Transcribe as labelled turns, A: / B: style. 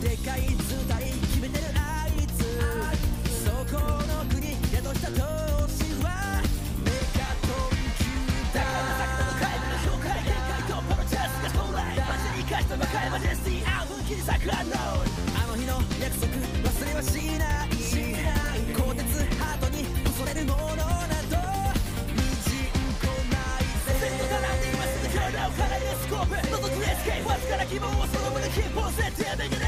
A: でかい図体決めてるあいつ。そこの国宿した投資は。メガトンキューだから先ほど帰会の紹介限界と破ロチャンスが到来街に生かした魔界マジェスティアウンキに桜ルあの日の約束忘れはしない。鋼鉄ハートに恐れるものなど。みじんこな。いぜ全部並んで今すぐ体を空るスコープ覗くエスケープわずかな希望をその場でキープを設定でき